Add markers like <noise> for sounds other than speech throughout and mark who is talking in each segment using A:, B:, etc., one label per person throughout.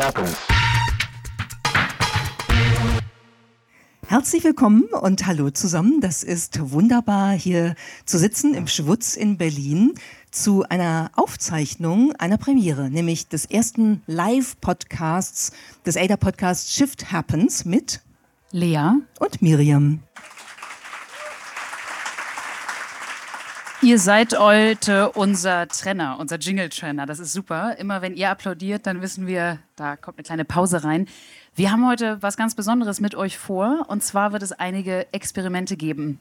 A: happens.
B: Herzlich willkommen und hallo zusammen. Das ist wunderbar, hier zu sitzen im Schwutz in Berlin zu einer Aufzeichnung einer Premiere, nämlich des ersten Live-Podcasts des ADA-Podcasts Shift Happens mit
C: Lea
B: und Miriam.
C: Ihr seid heute unser Trenner, unser Jingle-Trenner. Das ist super. Immer wenn ihr applaudiert, dann wissen wir, da kommt eine kleine Pause rein. Wir haben heute was ganz Besonderes mit euch vor. Und zwar wird es einige Experimente geben.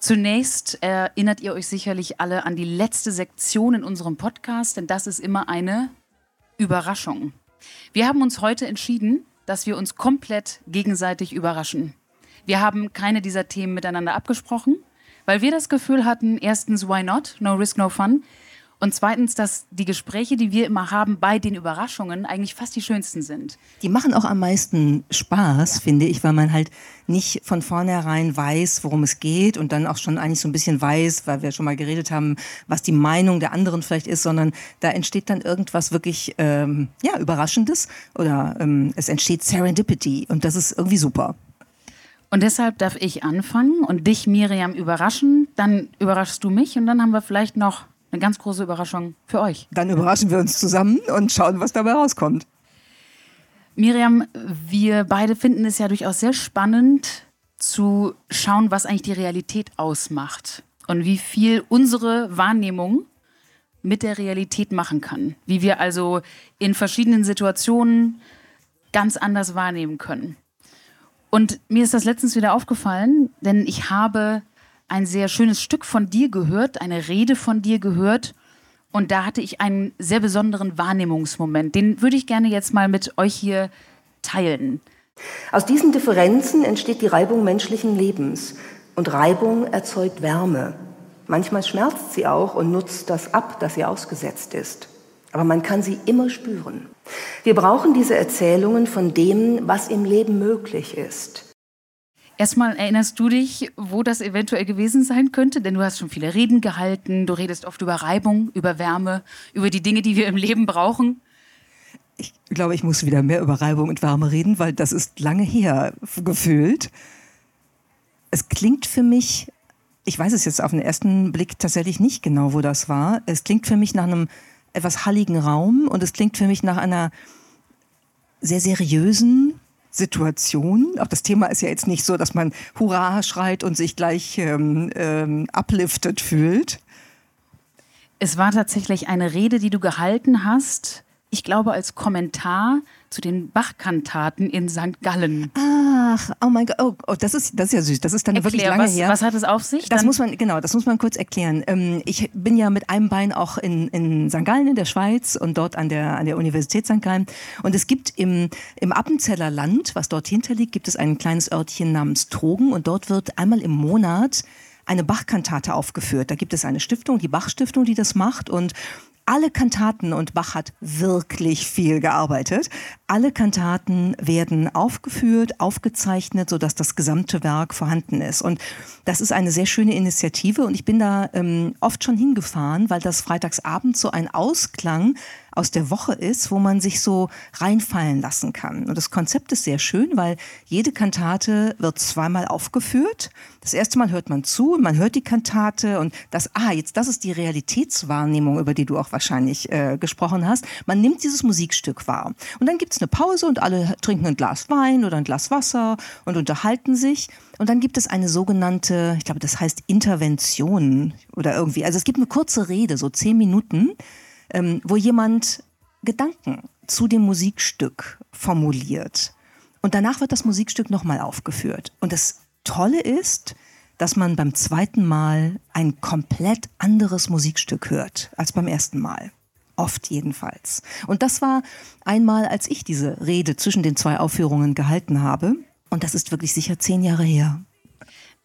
C: Zunächst erinnert ihr euch sicherlich alle an die letzte Sektion in unserem Podcast, denn das ist immer eine Überraschung. Wir haben uns heute entschieden, dass wir uns komplett gegenseitig überraschen. Wir haben keine dieser Themen miteinander abgesprochen weil wir das Gefühl hatten, erstens, why not? No risk, no fun. Und zweitens, dass die Gespräche, die wir immer haben bei den Überraschungen, eigentlich fast die schönsten sind.
B: Die machen auch am meisten Spaß, ja. finde ich, weil man halt nicht von vornherein weiß, worum es geht und dann auch schon eigentlich so ein bisschen weiß, weil wir schon mal geredet haben, was die Meinung der anderen vielleicht ist, sondern da entsteht dann irgendwas wirklich ähm, ja, Überraschendes oder ähm, es entsteht Serendipity und das ist irgendwie super.
C: Und deshalb darf ich anfangen und dich, Miriam, überraschen. Dann überraschst du mich und dann haben wir vielleicht noch eine ganz große Überraschung für euch.
B: Dann überraschen wir uns zusammen und schauen, was dabei rauskommt.
C: Miriam, wir beide finden es ja durchaus sehr spannend zu schauen, was eigentlich die Realität ausmacht und wie viel unsere Wahrnehmung mit der Realität machen kann. Wie wir also in verschiedenen Situationen ganz anders wahrnehmen können. Und mir ist das letztens wieder aufgefallen, denn ich habe ein sehr schönes Stück von dir gehört, eine Rede von dir gehört. Und da hatte ich einen sehr besonderen Wahrnehmungsmoment. Den würde ich gerne jetzt mal mit euch hier teilen.
D: Aus diesen Differenzen entsteht die Reibung menschlichen Lebens. Und Reibung erzeugt Wärme. Manchmal schmerzt sie auch und nutzt das ab, das ihr ausgesetzt ist aber man kann sie immer spüren. Wir brauchen diese Erzählungen von dem, was im Leben möglich ist.
C: Erstmal erinnerst du dich, wo das eventuell gewesen sein könnte? Denn du hast schon viele Reden gehalten, du redest oft über Reibung, über Wärme, über die Dinge, die wir im Leben brauchen.
B: Ich glaube, ich muss wieder mehr über Reibung und Wärme reden, weil das ist lange her gefühlt. Es klingt für mich, ich weiß es jetzt auf den ersten Blick tatsächlich nicht genau, wo das war. Es klingt für mich nach einem etwas halligen Raum und es klingt für mich nach einer sehr seriösen Situation. Auch das Thema ist ja jetzt nicht so, dass man Hurra schreit und sich gleich ähm, ähm, uplifted fühlt.
C: Es war tatsächlich eine Rede, die du gehalten hast, ich glaube als Kommentar zu den Bach-Kantaten in St. Gallen.
B: Ach, oh mein Gott, oh, oh, das, ist, das ist ja süß. Das ist dann Erklär, wirklich lange
C: was,
B: her.
C: Was hat es auf sich?
B: Das muss man, genau, das muss man kurz erklären. Ähm, ich bin ja mit einem Bein auch in, in St. Gallen in der Schweiz und dort an der, an der Universität St. Gallen. Und es gibt im, im Appenzeller Land, was dort hinter liegt, gibt es ein kleines Örtchen namens Trogen und dort wird einmal im Monat eine Bach-Kantate aufgeführt. Da gibt es eine Stiftung, die Bach-Stiftung, die das macht. Und alle Kantaten, und Bach hat wirklich viel gearbeitet, alle Kantaten werden aufgeführt, aufgezeichnet, sodass das gesamte Werk vorhanden ist. Und das ist eine sehr schöne Initiative und ich bin da ähm, oft schon hingefahren, weil das freitagsabend so ein Ausklang aus der Woche ist, wo man sich so reinfallen lassen kann. Und das Konzept ist sehr schön, weil jede Kantate wird zweimal aufgeführt. Das erste Mal hört man zu, man hört die Kantate und das, ah, jetzt das ist die Realitätswahrnehmung, über die du auch wahrscheinlich äh, gesprochen hast. Man nimmt dieses Musikstück wahr. Und dann gibt es eine Pause und alle trinken ein Glas Wein oder ein Glas Wasser und unterhalten sich. Und dann gibt es eine sogenannte, ich glaube, das heißt Intervention oder irgendwie. Also es gibt eine kurze Rede, so zehn Minuten, ähm, wo jemand Gedanken zu dem Musikstück formuliert. Und danach wird das Musikstück nochmal aufgeführt. Und das Tolle ist, dass man beim zweiten Mal ein komplett anderes Musikstück hört als beim ersten Mal. Oft jedenfalls. Und das war einmal, als ich diese Rede zwischen den zwei Aufführungen gehalten habe. Und das ist wirklich sicher zehn Jahre her.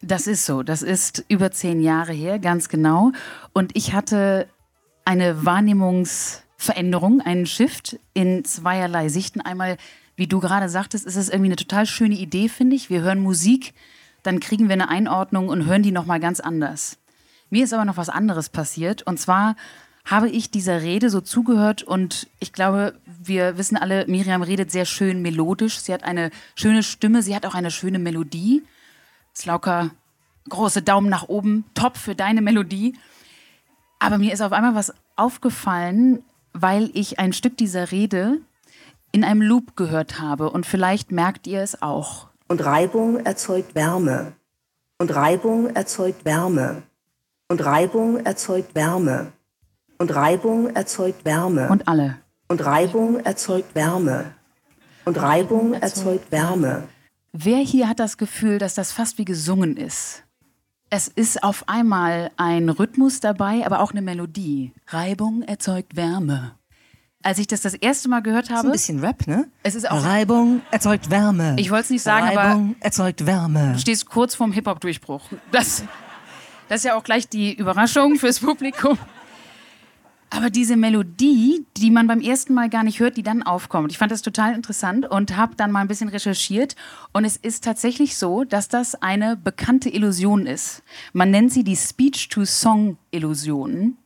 C: Das ist so. Das ist über zehn Jahre her, ganz genau. Und ich hatte eine Wahrnehmungsveränderung, einen Shift in zweierlei Sichten. Einmal, wie du gerade sagtest, ist es irgendwie eine total schöne Idee, finde ich. Wir hören Musik, dann kriegen wir eine Einordnung und hören die nochmal ganz anders. Mir ist aber noch was anderes passiert. Und zwar habe ich dieser Rede so zugehört und ich glaube, wir wissen alle, Miriam redet sehr schön melodisch. Sie hat eine schöne Stimme, sie hat auch eine schöne Melodie. Slauka, große Daumen nach oben, top für deine Melodie. Aber mir ist auf einmal was aufgefallen, weil ich ein Stück dieser Rede in einem Loop gehört habe und vielleicht merkt ihr es auch.
D: Und Reibung erzeugt Wärme. Und Reibung erzeugt Wärme. Und Reibung erzeugt Wärme. Und Reibung erzeugt Wärme.
C: Und alle.
D: Und Reibung erzeugt Wärme. Und Reibung erzeugt Wärme.
C: Wer hier hat das Gefühl, dass das fast wie gesungen ist? Es ist auf einmal ein Rhythmus dabei, aber auch eine Melodie. Reibung erzeugt Wärme. Als ich das das erste Mal gehört habe.
B: Ist ein bisschen Rap, ne?
C: Es ist auch.
B: Reibung erzeugt Wärme.
C: Ich wollte es nicht sagen,
B: Reibung
C: aber.
B: erzeugt Wärme.
C: Du stehst kurz vorm Hip-Hop-Durchbruch. Das, das ist ja auch gleich die Überraschung fürs Publikum. Aber diese Melodie, die man beim ersten Mal gar nicht hört, die dann aufkommt, ich fand das total interessant und habe dann mal ein bisschen recherchiert. Und es ist tatsächlich so, dass das eine bekannte Illusion ist. Man nennt sie die Speech-to-Song-Illusion.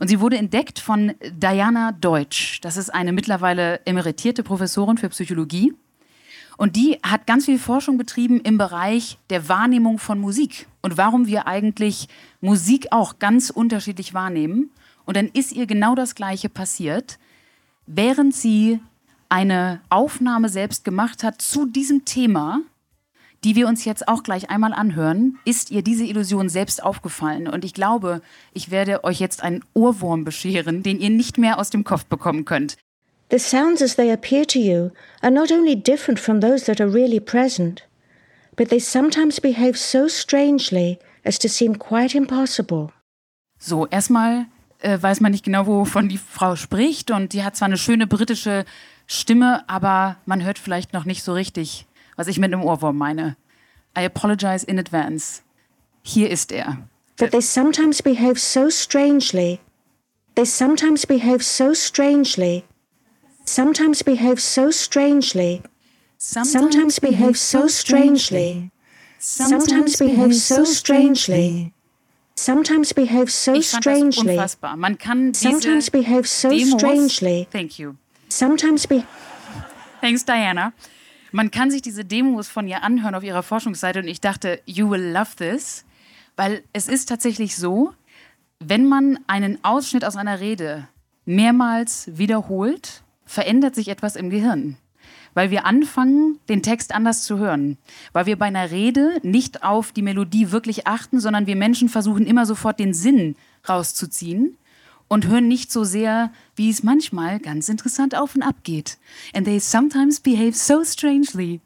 C: Und sie wurde entdeckt von Diana Deutsch. Das ist eine mittlerweile emeritierte Professorin für Psychologie. Und die hat ganz viel Forschung betrieben im Bereich der Wahrnehmung von Musik und warum wir eigentlich Musik auch ganz unterschiedlich wahrnehmen. Und dann ist ihr genau das Gleiche passiert, während sie eine Aufnahme selbst gemacht hat zu diesem Thema, die wir uns jetzt auch gleich einmal anhören, ist ihr diese Illusion selbst aufgefallen. Und ich glaube, ich werde euch jetzt einen Ohrwurm bescheren, den ihr nicht mehr aus dem Kopf bekommen könnt.
A: The sounds as they appear to you are not only different from those that are really present, but they sometimes behave so strangely as to seem quite impossible.
C: So, erstmal äh, weiß man nicht genau, wovon die Frau spricht. Und die hat zwar eine schöne britische Stimme, aber man hört vielleicht noch nicht so richtig, was ich mit einem Ohrwurm meine. I apologize in advance. Hier ist er.
A: But they sometimes behave so strangely. They sometimes behave so strangely. Sometimes behave so strangely. Sometimes behave so strangely. Sometimes behave so strangely. Sometimes behave so
C: ich fand das
A: strangely.
C: unfassbar. Man kann diese
A: Sometimes behave so
C: Demos,
A: strangely.
C: Thank you.
A: Sometimes be
C: Thanks, Diana. Man kann sich diese Demos von ihr anhören auf ihrer Forschungsseite und ich dachte, you will love this, weil es ist tatsächlich so, wenn man einen Ausschnitt aus einer Rede mehrmals wiederholt, verändert sich etwas im Gehirn. Weil wir anfangen, den Text anders zu hören. Weil wir bei einer Rede nicht auf die Melodie wirklich achten, sondern wir Menschen versuchen immer sofort den Sinn rauszuziehen und hören nicht so sehr, wie es manchmal ganz interessant auf und ab geht. And they sometimes behave so strangely.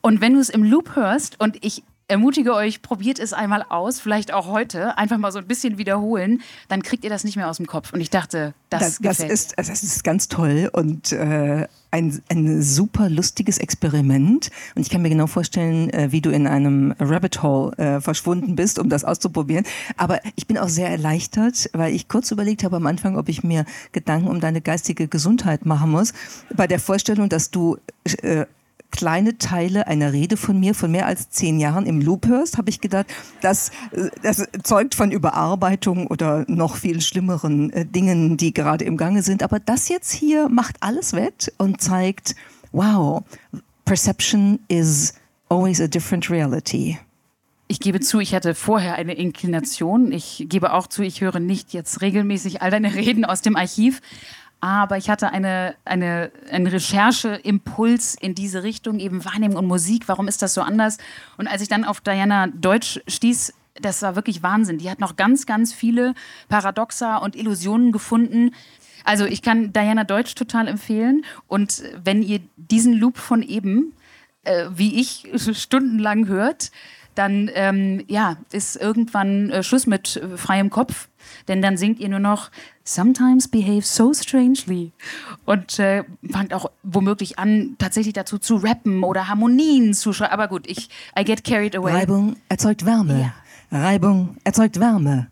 C: Und wenn du es im Loop hörst, und ich ermutige euch, probiert es einmal aus, vielleicht auch heute, einfach mal so ein bisschen wiederholen, dann kriegt ihr das nicht mehr aus dem Kopf. Und ich dachte, das,
B: Das, das, ist, das ist ganz toll und äh, ein, ein super lustiges Experiment. Und ich kann mir genau vorstellen, äh, wie du in einem Rabbit Hole äh, verschwunden bist, um das auszuprobieren. Aber ich bin auch sehr erleichtert, weil ich kurz überlegt habe am Anfang, ob ich mir Gedanken um deine geistige Gesundheit machen muss. Bei der Vorstellung, dass du äh, kleine Teile einer Rede von mir von mehr als zehn Jahren im Loop hörst, habe ich gedacht, das, äh, das zeugt von Überarbeitung oder noch viel schlimmeren äh, Dingen, die gerade im Gange sind. Aber das jetzt hier macht alles wett und zeigt, wow, perception is always a different reality.
C: Ich gebe zu, ich hatte vorher eine Inklination. Ich gebe auch zu, ich höre nicht jetzt regelmäßig all deine Reden aus dem Archiv. Aber ich hatte eine, eine, einen Rechercheimpuls in diese Richtung, eben Wahrnehmung und Musik. Warum ist das so anders? Und als ich dann auf Diana Deutsch stieß, das war wirklich Wahnsinn. Die hat noch ganz, ganz viele Paradoxa und Illusionen gefunden. Also ich kann Diana Deutsch total empfehlen. Und wenn ihr diesen Loop von eben, äh, wie ich, <laughs> stundenlang hört, dann ähm, ja, ist irgendwann äh, Schluss mit äh, freiem Kopf. Denn dann singt ihr nur noch Sometimes behave so strangely und äh, fangt auch womöglich an, tatsächlich dazu zu rappen oder Harmonien zu schreiben. Aber gut, ich I get carried away.
B: Reibung erzeugt Wärme. Reibung erzeugt Wärme.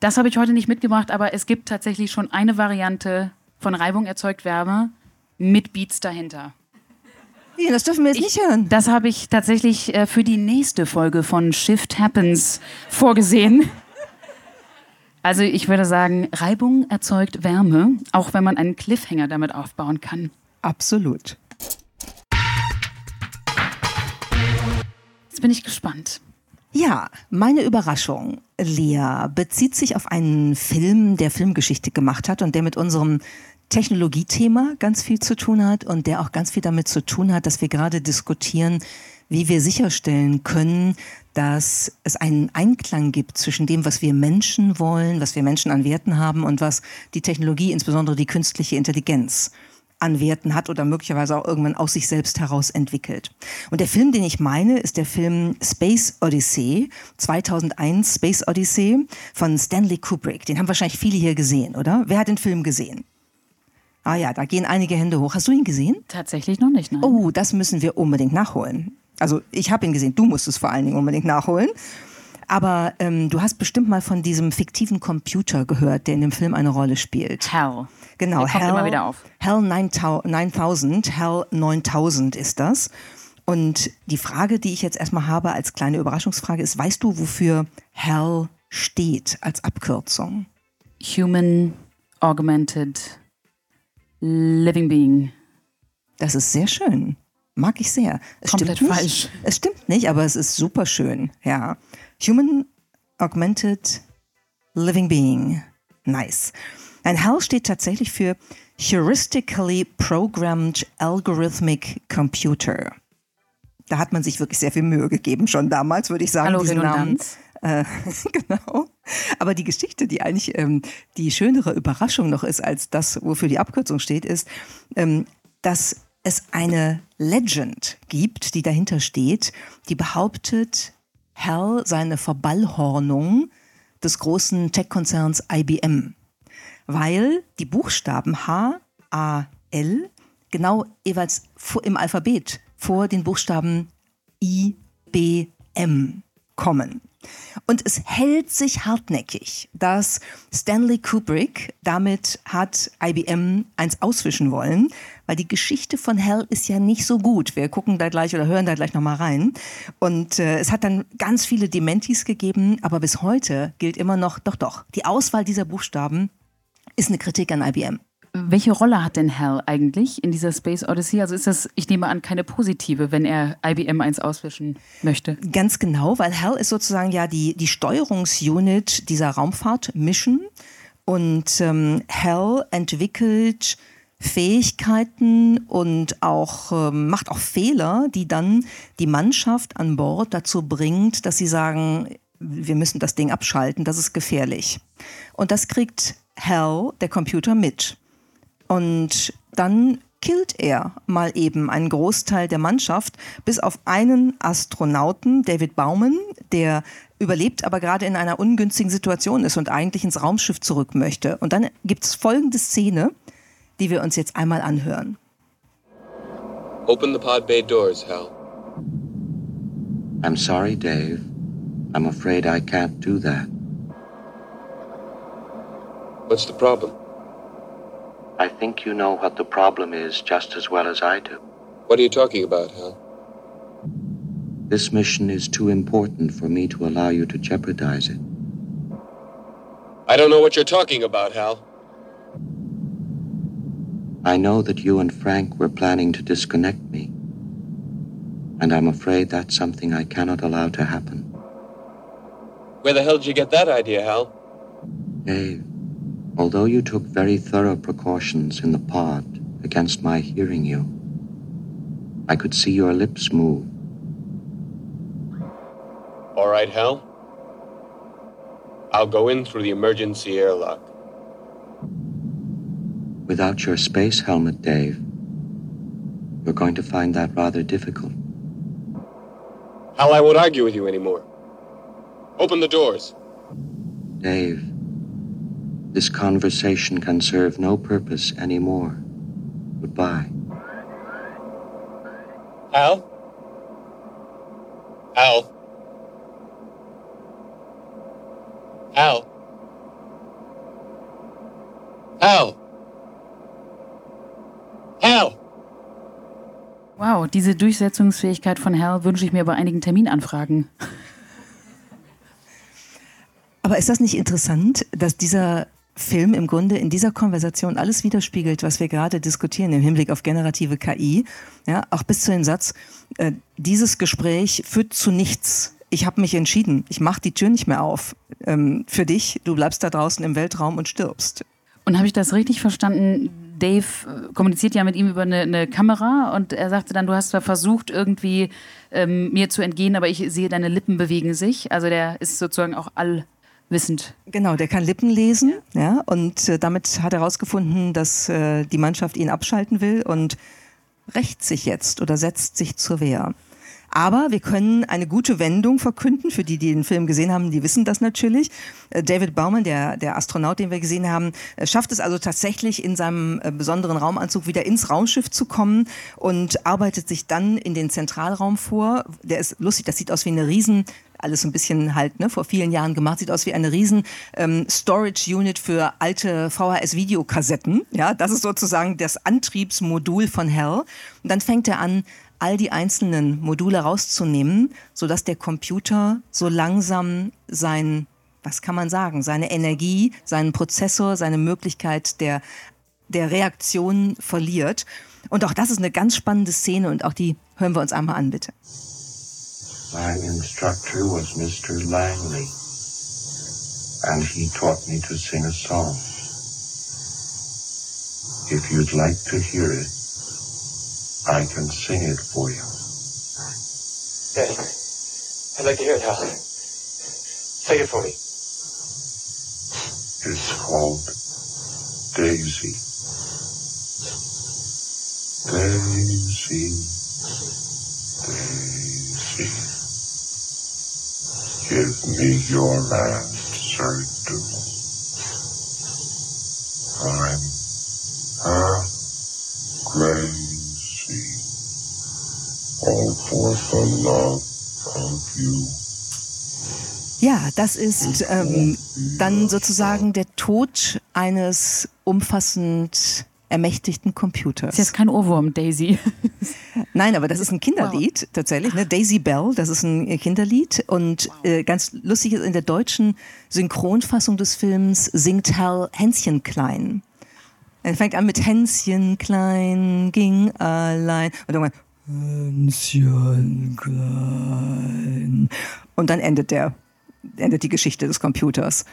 C: Das habe ich heute nicht mitgebracht, aber es gibt tatsächlich schon eine Variante von Reibung erzeugt Wärme mit Beats dahinter.
B: Ja, das dürfen wir jetzt nicht hören.
C: Das habe ich tatsächlich äh, für die nächste Folge von Shift Happens vorgesehen. Also ich würde sagen, Reibung erzeugt Wärme, auch wenn man einen Cliffhanger damit aufbauen kann.
B: Absolut.
C: Jetzt bin ich gespannt.
B: Ja, meine Überraschung, Lea, bezieht sich auf einen Film, der Filmgeschichte gemacht hat und der mit unserem Technologiethema ganz viel zu tun hat und der auch ganz viel damit zu tun hat, dass wir gerade diskutieren, wie wir sicherstellen können, dass es einen Einklang gibt zwischen dem, was wir Menschen wollen, was wir Menschen an Werten haben und was die Technologie, insbesondere die künstliche Intelligenz, an Werten hat oder möglicherweise auch irgendwann aus sich selbst heraus entwickelt. Und der Film, den ich meine, ist der Film Space Odyssey, 2001 Space Odyssey von Stanley Kubrick. Den haben wahrscheinlich viele hier gesehen, oder? Wer hat den Film gesehen? Ah ja, da gehen einige Hände hoch. Hast du ihn gesehen?
C: Tatsächlich noch nicht, nein.
B: Oh, das müssen wir unbedingt nachholen. Also ich habe ihn gesehen, du musst es vor allen Dingen unbedingt nachholen. Aber ähm, du hast bestimmt mal von diesem fiktiven Computer gehört, der in dem Film eine Rolle spielt.
C: Hell.
B: Genau,
C: Der kommt
B: Hell,
C: immer wieder auf.
B: Hell 9000, Hell 9000 ist das. Und die Frage, die ich jetzt erstmal habe als kleine Überraschungsfrage ist, weißt du, wofür Hell steht als Abkürzung?
C: Human Augmented Living Being.
B: Das ist sehr schön. Mag ich sehr. Es
C: Komplett
B: stimmt nicht.
C: falsch.
B: Es stimmt nicht, aber es ist super schön. Ja. Human Augmented Living Being. Nice. Ein HAL steht tatsächlich für Heuristically Programmed Algorithmic Computer. Da hat man sich wirklich sehr viel Mühe gegeben, schon damals, würde ich sagen,
C: Hallo,
B: diesen Namen. Äh, <laughs> genau. Aber die Geschichte, die eigentlich ähm, die schönere Überraschung noch ist, als das, wofür die Abkürzung steht, ist, ähm, dass es eine Legend gibt, die dahinter steht, die behauptet, Hell sei eine Verballhornung des großen Tech-Konzerns IBM. Weil die Buchstaben H, A, L genau jeweils im Alphabet vor den Buchstaben I, B, M kommen. Und es hält sich hartnäckig, dass Stanley Kubrick damit hat IBM eins auswischen wollen, weil die Geschichte von Hell ist ja nicht so gut. Wir gucken da gleich oder hören da gleich nochmal rein. Und äh, es hat dann ganz viele Dementis gegeben, aber bis heute gilt immer noch, doch, doch, die Auswahl dieser Buchstaben ist eine Kritik an IBM.
C: Welche Rolle hat denn Hell eigentlich in dieser Space Odyssey? Also ist das, ich nehme an, keine positive, wenn er IBM eins auswischen möchte.
B: Ganz genau, weil HAL ist sozusagen ja die, die Steuerungsunit dieser Raumfahrt-Mission. Und ähm, HAL entwickelt Fähigkeiten und auch ähm, macht auch Fehler, die dann die Mannschaft an Bord dazu bringt, dass sie sagen, wir müssen das Ding abschalten, das ist gefährlich. Und das kriegt HAL, der Computer, mit. Und dann killt er mal eben einen Großteil der Mannschaft, bis auf einen Astronauten, David Bauman, der überlebt, aber gerade in einer ungünstigen Situation ist und eigentlich ins Raumschiff zurück möchte. Und dann gibt es folgende Szene, die wir uns jetzt einmal anhören.
E: Open the pod bay doors, Hal.
F: I'm sorry, Dave. I'm afraid I can't do that.
E: What's the problem?
F: I think you know what the problem is just as well as I do.
E: What are you talking about, Hal?
F: This mission is too important for me to allow you to jeopardize it.
E: I don't know what you're talking about, Hal.
F: I know that you and Frank were planning to disconnect me. And I'm afraid that's something I cannot allow to happen.
E: Where the hell did you get that idea, Hal?
F: Dave, although you took very thorough precautions in the pod against my hearing you, I could see your lips move.
E: All right, Hal. I'll go in through the emergency airlock.
F: Without your space helmet, Dave, you're going to find that rather difficult.
E: Hal, I won't argue with you anymore. Open the doors.
F: Dave, this conversation can serve no purpose anymore. Goodbye.
E: Hal? Hal? Hal? Hal? Hal?
C: Wow, diese Durchsetzungsfähigkeit von Hell wünsche ich mir bei einigen Terminanfragen.
B: Aber Aber ist das nicht interessant, dass dieser Film im Grunde in dieser Konversation alles widerspiegelt, was wir gerade diskutieren im Hinblick auf generative KI. Ja, auch bis zu dem Satz, äh, dieses Gespräch führt zu nichts. Ich habe mich entschieden, ich mache die Tür nicht mehr auf ähm, für dich. Du bleibst da draußen im Weltraum und stirbst.
C: Und habe ich das richtig verstanden? Dave äh, kommuniziert ja mit ihm über eine, eine, Kamera und er sagte dann, du hast zwar versucht, irgendwie ähm, mir zu entgehen, aber ich sehe, deine Lippen bewegen sich. Also der ist sozusagen auch allwissend.
B: Genau, der kann Lippen lesen, ja und äh, damit hat er herausgefunden, dass äh, die Mannschaft ihn abschalten will und rächt sich jetzt oder setzt sich zur Wehr. Aber wir können eine gute Wendung verkünden. Für die, die den Film gesehen haben, die wissen das natürlich. Äh, David Baumann, der, der Astronaut, den wir gesehen haben, äh, schafft es also tatsächlich in seinem äh, besonderen Raumanzug wieder ins Raumschiff zu kommen und arbeitet sich dann in den Zentralraum vor. Der ist lustig, das sieht aus wie eine riesen alles ein bisschen halt ne, vor vielen Jahren gemacht, sieht aus wie eine riesen ähm, Storage Unit für alte VHS-Videokassetten. Ja, das ist sozusagen das Antriebsmodul von Hell. Und dann fängt er an, all die einzelnen Module rauszunehmen, sodass der Computer so langsam sein, was kann man sagen, seine Energie, seinen Prozessor, seine Möglichkeit der, der Reaktion verliert. Und auch das ist eine ganz spannende Szene und auch die hören wir uns einmal an, bitte.
F: My instructor was Mr. Langley, and he taught me to sing a song. If you'd like to hear it, I can sing it for you.
E: Yes. I'd like to hear it, Hal. Sing it for me.
F: It's called Daisy. Daisy, Daisy, give me your answer, do. I'm her grave. all for the love of you.
B: Ja, das ist ähm, dann sozusagen der Tod eines umfassend ermächtigten Computers.
C: Das ist jetzt kein Ohrwurm, Daisy. <laughs>
B: Nein, aber das ist ein Kinderlied wow. tatsächlich. Ne? Daisy Bell, das ist ein Kinderlied. Und äh, ganz lustig ist, in der deutschen Synchronfassung des Films singt Hal Hänschen Klein. Er fängt an mit Hänschen Klein, ging allein. Und irgendwann Hänschen klein. Und dann endet der, endet die Geschichte des Computers.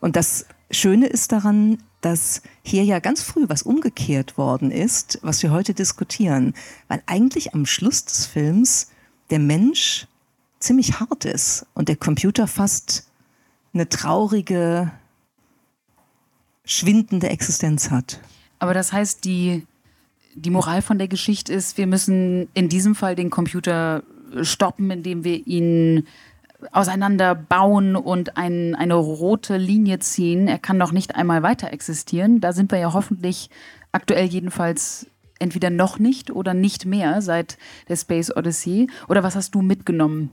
B: Und das Schöne ist daran, dass hier ja ganz früh was umgekehrt worden ist, was wir heute diskutieren. Weil eigentlich am Schluss des Films der Mensch ziemlich hart ist und der Computer fast eine traurige, schwindende Existenz hat.
C: Aber das heißt, die die Moral von der Geschichte ist, wir müssen in diesem Fall den Computer stoppen, indem wir ihn auseinanderbauen und ein, eine rote Linie ziehen. Er kann noch nicht einmal weiter existieren. Da sind wir ja hoffentlich aktuell jedenfalls entweder noch nicht oder nicht mehr seit der Space Odyssey. Oder was hast du mitgenommen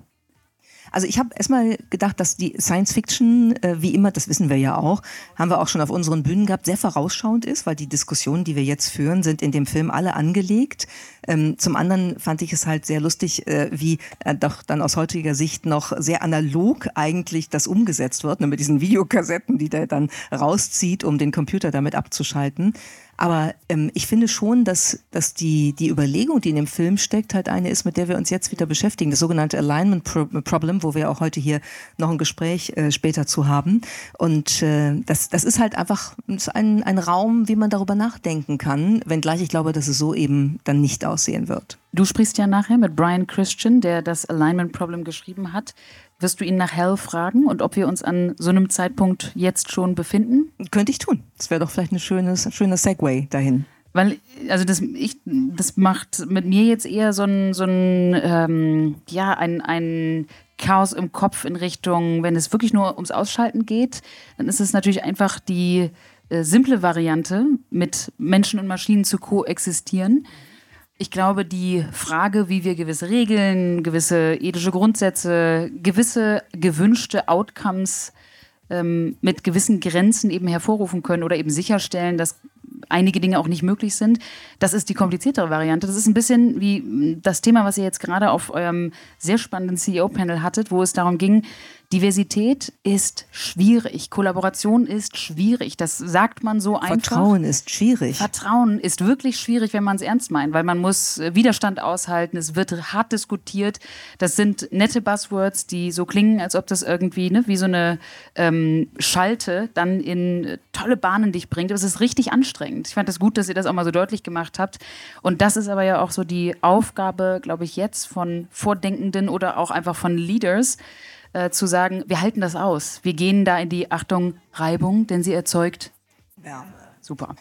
B: also ich habe erstmal gedacht, dass die Science Fiction, äh, wie immer, das wissen wir ja auch, haben wir auch schon auf unseren Bühnen gehabt, sehr vorausschauend ist, weil die Diskussionen, die wir jetzt führen, sind in dem Film alle angelegt. Ähm, zum anderen fand ich es halt sehr lustig, äh, wie äh, doch dann aus heutiger Sicht noch sehr analog eigentlich das umgesetzt wird, ne, mit diesen Videokassetten, die der dann rauszieht, um den Computer damit abzuschalten. Aber ähm, ich finde schon, dass, dass die, die Überlegung, die in dem Film steckt, halt eine ist, mit der wir uns jetzt wieder beschäftigen. Das sogenannte Alignment Problem, wo wir auch heute hier noch ein Gespräch äh, später zu haben. Und äh, das, das ist halt einfach ein, ein Raum, wie man darüber nachdenken kann, wenngleich ich glaube, dass es so eben dann nicht aussehen wird.
C: Du sprichst ja nachher mit Brian Christian, der das Alignment Problem geschrieben hat. Wirst du ihn nach Hell fragen und ob wir uns an so einem Zeitpunkt jetzt schon befinden?
B: Könnte ich tun. Das wäre doch vielleicht ein schönes, schöner Segway dahin.
C: Weil, also das, ich, das macht mit mir jetzt eher so ein, so ein ähm, ja, ein, ein Chaos im Kopf in Richtung, wenn es wirklich nur ums Ausschalten geht, dann ist es natürlich einfach die äh, simple Variante, mit Menschen und Maschinen zu koexistieren. Ich glaube, die Frage, wie wir gewisse Regeln, gewisse ethische Grundsätze, gewisse gewünschte Outcomes ähm, mit gewissen Grenzen eben hervorrufen können oder eben sicherstellen, dass einige Dinge auch nicht möglich sind. Das ist die kompliziertere Variante. Das ist ein bisschen wie das Thema, was ihr jetzt gerade auf eurem sehr spannenden CEO-Panel hattet, wo es darum ging, Diversität ist schwierig, Kollaboration ist schwierig. Das sagt man so einfach.
B: Vertrauen ist schwierig.
C: Vertrauen ist wirklich schwierig, wenn man es ernst meint, weil man muss äh, Widerstand aushalten. Es wird hart diskutiert. Das sind nette Buzzwords, die so klingen, als ob das irgendwie ne, wie so eine ähm, Schalte dann in äh, tolle Bahnen dich bringt. Aber es ist richtig anstrengend. Ich fand es das gut, dass ihr das auch mal so deutlich gemacht habt. Und das ist aber ja auch so die Aufgabe, glaube ich, jetzt von Vordenkenden oder auch einfach von Leaders äh, zu sagen, wir halten das aus. Wir gehen da in die Achtung Reibung, denn sie erzeugt Wärme. Super.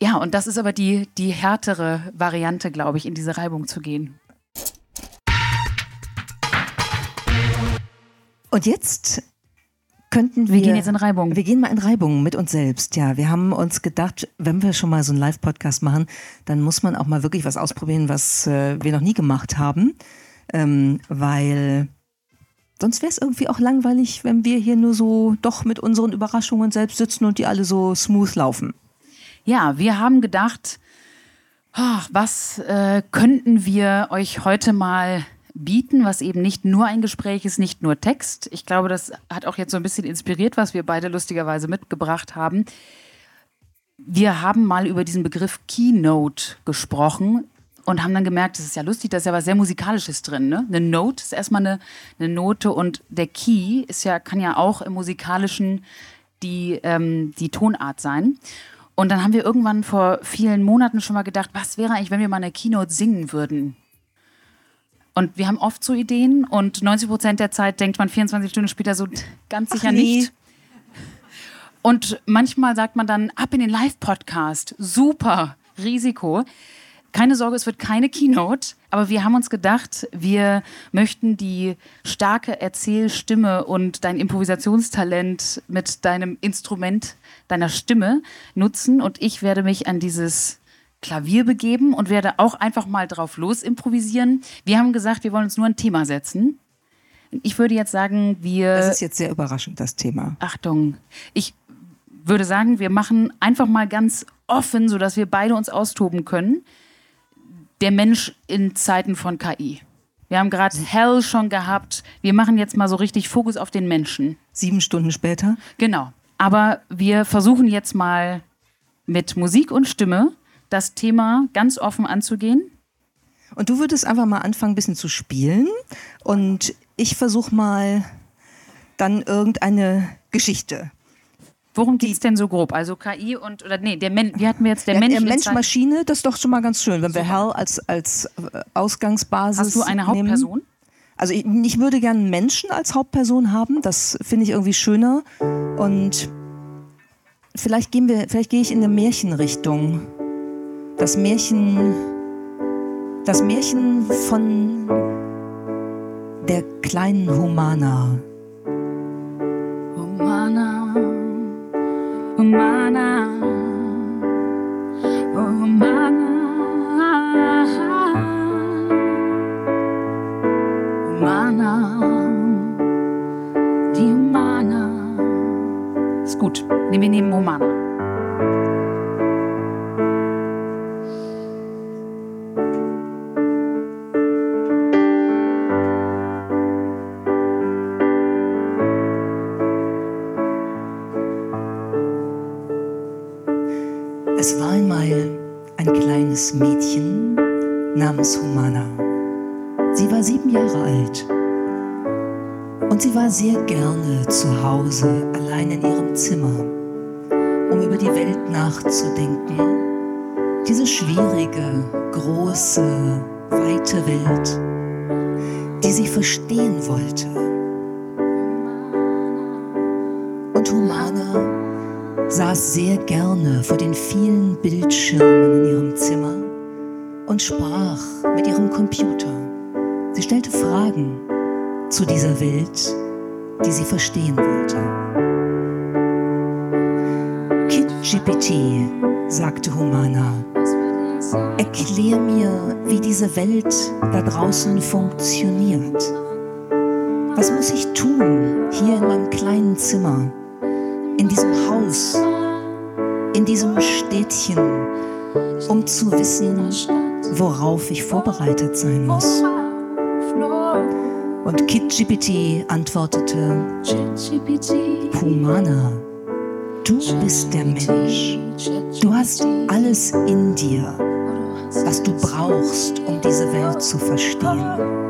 C: Ja, und das ist aber die, die härtere Variante, glaube ich, in diese Reibung zu gehen.
B: Und jetzt könnten wir.
C: Wir gehen jetzt in Reibung.
B: Wir gehen mal in Reibung mit uns selbst, ja. Wir haben uns gedacht, wenn wir schon mal so einen Live-Podcast machen, dann muss man auch mal wirklich was ausprobieren, was äh, wir noch nie gemacht haben. Ähm, weil Sonst wäre es irgendwie auch langweilig, wenn wir hier nur so doch mit unseren Überraschungen selbst sitzen und die alle so smooth laufen.
C: Ja, wir haben gedacht, oh, was äh, könnten wir euch heute mal bieten, was eben nicht nur ein Gespräch ist, nicht nur Text. Ich glaube, das hat auch jetzt so ein bisschen inspiriert, was wir beide lustigerweise mitgebracht haben. Wir haben mal über diesen Begriff Keynote gesprochen und haben dann gemerkt, das ist ja lustig, da ist ja was sehr Musikalisches drin. Ne? Eine Note ist erstmal eine, eine Note und der Key ist ja, kann ja auch im Musikalischen die, ähm, die Tonart sein. Und dann haben wir irgendwann vor vielen Monaten schon mal gedacht, was wäre eigentlich, wenn wir mal eine Keynote singen würden? Und wir haben oft so Ideen und 90 Prozent der Zeit denkt man 24 Stunden später so ganz sicher Ach, nee. nicht. Und manchmal sagt man dann, ab in den Live-Podcast, super, Risiko. Keine Sorge, es wird keine Keynote, aber wir haben uns gedacht, wir möchten die starke Erzählstimme und dein Improvisationstalent mit deinem Instrument, deiner Stimme nutzen und ich werde mich an dieses Klavier begeben und werde auch einfach mal drauf los improvisieren. Wir haben gesagt, wir wollen uns nur ein Thema setzen. Ich würde jetzt sagen, wir.
B: Das ist jetzt sehr überraschend, das Thema.
C: Achtung. Ich würde sagen, wir machen einfach mal ganz offen, sodass wir beide uns austoben können der Mensch in Zeiten von KI. Wir haben gerade Hell schon gehabt. Wir machen jetzt mal so richtig Fokus auf den Menschen.
B: Sieben Stunden später?
C: Genau. Aber wir versuchen jetzt mal mit Musik und Stimme das Thema ganz offen anzugehen.
B: Und du würdest einfach mal anfangen, ein bisschen zu spielen. Und ich versuche mal dann irgendeine Geschichte
C: Worum geht es denn so grob? Also KI und, oder nee, der Men wie hatten wir jetzt der ja, Mensch? Der
B: Mensch-Maschine, das ist doch schon mal ganz schön, wenn wir Hell als, als äh, Ausgangsbasis.
C: Hast du eine Hauptperson? Nehmen.
B: Also ich, ich würde gerne einen Menschen als Hauptperson haben, das finde ich irgendwie schöner. Und vielleicht gehen wir, vielleicht gehe ich in eine Märchenrichtung. Das Märchen, das Märchen von der kleinen Humana.
C: Humana. Humana, Humana, Humana, die Humana. Ist gut. Wir nehmen Humana.
B: Namens Humana. Sie war sieben Jahre alt und sie war sehr gerne zu Hause allein in ihrem Zimmer, um über die Welt nachzudenken. Diese schwierige, große, weite Welt, die sie verstehen wollte. Und Humana saß sehr gerne vor den vielen Bildschirmen in ihrem Zimmer und sprach mit ihrem Computer. Sie stellte Fragen zu dieser Welt, die sie verstehen wollte. KitGPT, sagte Humana, erklär mir, wie diese Welt da draußen funktioniert. Was muss ich tun hier in meinem kleinen Zimmer? in diesem Haus, in diesem Städtchen, um zu wissen, worauf ich vorbereitet sein muss. Und KitGPT antwortete, Humana, du bist der Mensch. Du hast alles in dir, was du brauchst, um diese Welt zu verstehen.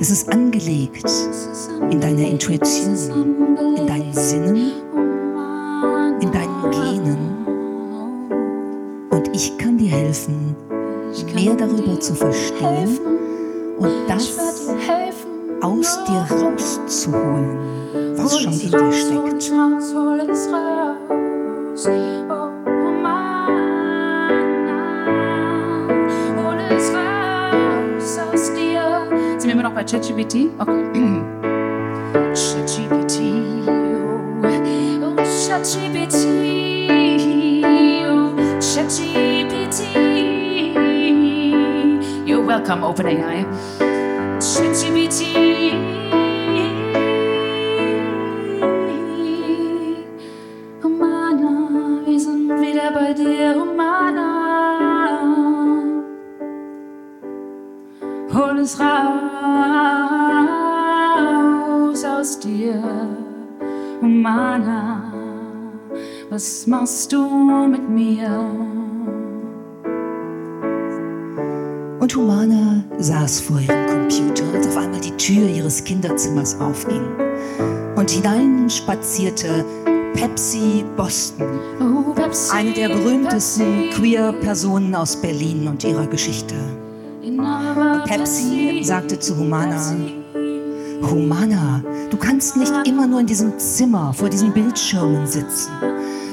B: Es ist angelegt in deiner Intuition, in deinen Sinnen, in deinen Genen. Und ich kann dir helfen, mehr darüber zu verstehen und das aus dir rauszuholen, was schon in dir steckt.
C: Sind wir immer noch bei ChatGPT? Okay. <clears throat> ChatGPT, oh, oh, ChatGPT, welcome, OpenAI. ChatGPT. Humana, wir sind wieder bei dir, Humana. Hol es raus aus dir, Humana. Was machst du mit mir?
B: Und Humana saß vor ihrem Computer, als auf einmal die Tür ihres Kinderzimmers aufging. Und hinein spazierte Pepsi Boston,
C: Oh, Pepsi,
B: eine der berühmtesten
C: Pepsi.
B: Queer-Personen aus Berlin und ihrer Geschichte. Pepsi sagte zu Humana, Humana, du kannst nicht immer nur in diesem Zimmer vor diesen Bildschirmen sitzen.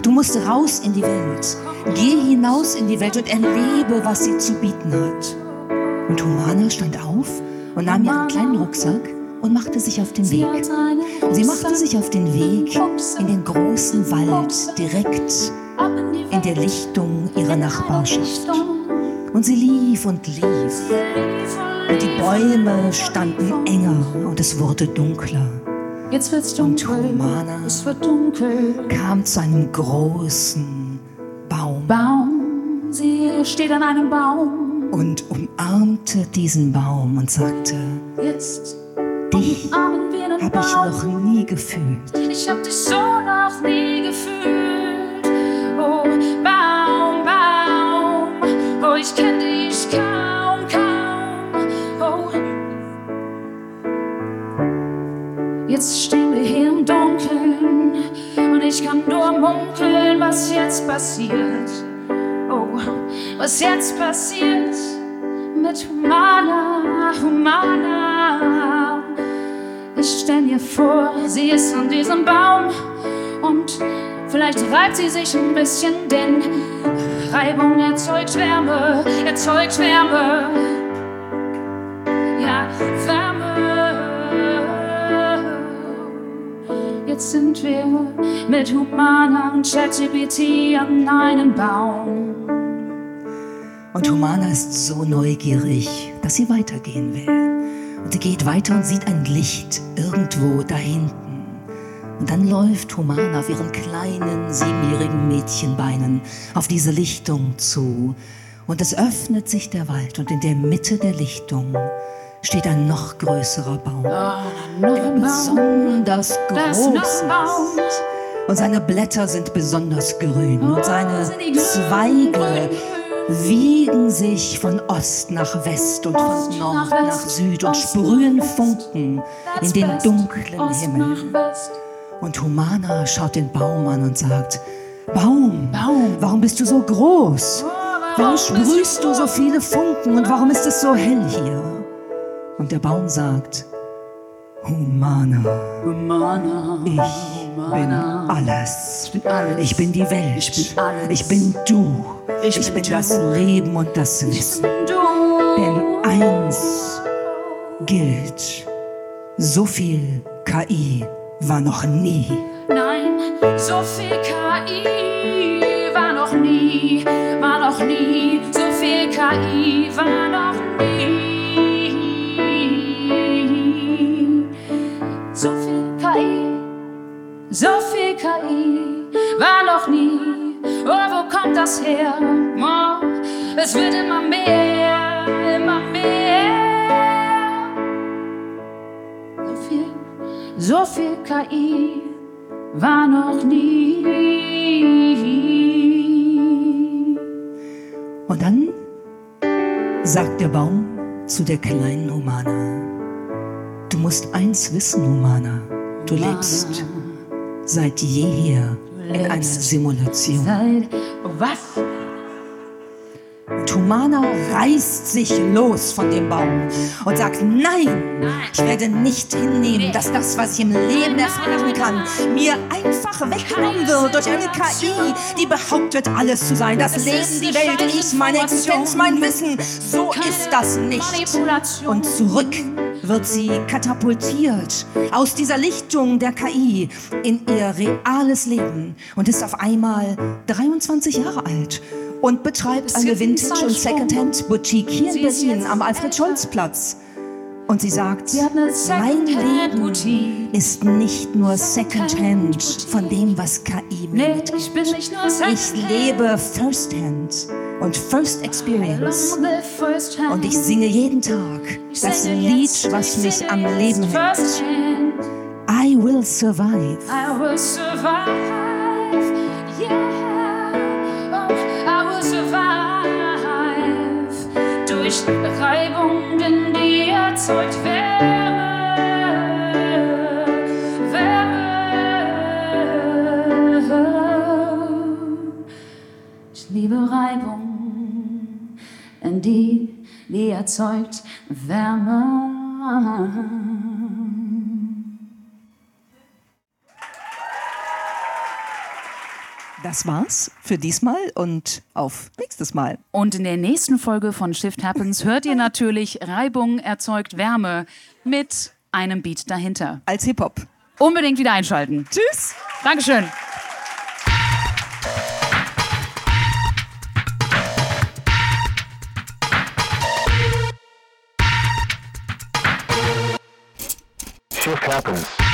B: Du musst raus in die Welt. Geh hinaus in die Welt und erlebe, was sie zu bieten hat. Und Humana stand auf und nahm ihren kleinen Rucksack und machte sich auf den Weg. Sie machte sich auf den Weg in den großen Wald direkt in der Lichtung ihrer Nachbarschaft. Und sie lief und lief. Und die Bäume standen enger und es wurde dunkler.
C: Jetzt wird's
B: Und
C: dunkel.
B: Humana
C: Es wird dunkel.
B: kam zu einem großen Baum
C: Baum, sie steht an einem Baum.
B: Und umarmte diesen Baum und sagte,
C: Jetzt
B: dich habe ich noch nie gefühlt.
C: Ich hab dich so noch nie gefühlt. Oh, Baum, Baum. Oh, ich kenn dich kaum, kaum. Oh. Jetzt stehen wir hier im Dunkeln und ich kann nur munkeln, was jetzt passiert. Was jetzt passiert mit Humana, Humana. Ich stell mir vor, sie ist an diesem Baum und vielleicht reibt sie sich ein bisschen, denn Reibung erzeugt Wärme, erzeugt Wärme. Ja, Wärme. Jetzt sind wir mit Humana und ChatGPT an einem Baum.
B: Und Humana ist so neugierig, dass sie weitergehen will. Und sie geht weiter und sieht ein Licht irgendwo da hinten. Und dann läuft Humana auf ihren kleinen, siebenjährigen Mädchenbeinen auf diese Lichtung zu. Und es öffnet sich der Wald und in der Mitte der Lichtung steht ein noch größerer Baum, der besonders groß ist. Und seine Blätter sind besonders grün und seine Zweige wiegen sich von Ost nach West und von Nord nach Süd und sprühen Funken in den dunklen Himmel. Und Humana schaut den Baum an und sagt, Baum,
C: Baum.
B: warum bist du so groß? Warum sprühst du so viele Funken und warum ist es so hell hier? Und der Baum sagt, Humana, ich bin alles. Ich bin die Welt. Ich bin du. Ich bin das Leben und das Wissen. Denn eins gilt, so viel KI war noch nie.
C: Nein, so viel KI war noch nie, war noch nie, so viel KI war noch nie. So viel KI war noch nie Oh, wo kommt das her? Oh, es wird immer mehr, immer mehr. So viel, so viel KI war noch nie.
B: Und dann sagt der Baum zu der kleinen Humana, du musst eins wissen, Humana, du lebst seit jeher in einer Simulation.
C: Was?
B: Und Humana reißt sich los von dem Baum und sagt, nein, ich werde nicht hinnehmen, dass das, was ich im Leben erfahren kann, mir einfach weggenommen wird durch eine KI, die behauptet, alles zu sein. Das Leben, die Welt, ich, meine Existenz, mein Wissen. So ist das nicht. Und zurück wird sie katapultiert aus dieser Lichtung der KI in ihr reales Leben und ist auf einmal 23 Jahre alt und betreibt eine Vintage- und Secondhand-Boutique hier in Berlin am Alfred-Scholz-Platz. Und sie sagt, mein Leben ist nicht nur Secondhand von dem, was KI mir
C: ich
B: lebe Firsthand und First Experience. Und ich singe jeden Tag das Lied, was mich am Leben hält. I will survive.
C: Erzeugt Wärme.
B: Das war's für diesmal und auf nächstes Mal.
C: Und in der nächsten Folge von Shift Happens hört ihr natürlich Reibung erzeugt Wärme mit einem Beat dahinter.
B: Als Hip-Hop.
C: Unbedingt wieder einschalten.
B: Tschüss!
C: Dankeschön.
G: Shift happens.